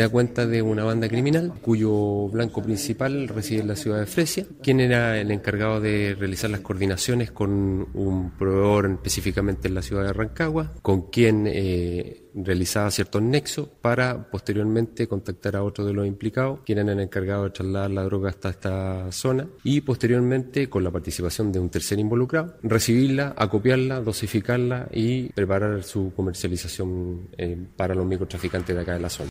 da cuenta de una banda criminal cuyo blanco principal reside en la ciudad de Fresia, quien era el encargado de realizar las coordinaciones con un proveedor específicamente en la ciudad de Rancagua, con quien eh, realizaba ciertos nexos para posteriormente contactar a otro de los implicados, quien era el encargado de trasladar la droga hasta esta zona y posteriormente, con la participación de un tercer involucrado, recibirla, acopiarla, dosificarla y preparar su comercialización eh, para los microtraficantes de acá de la zona.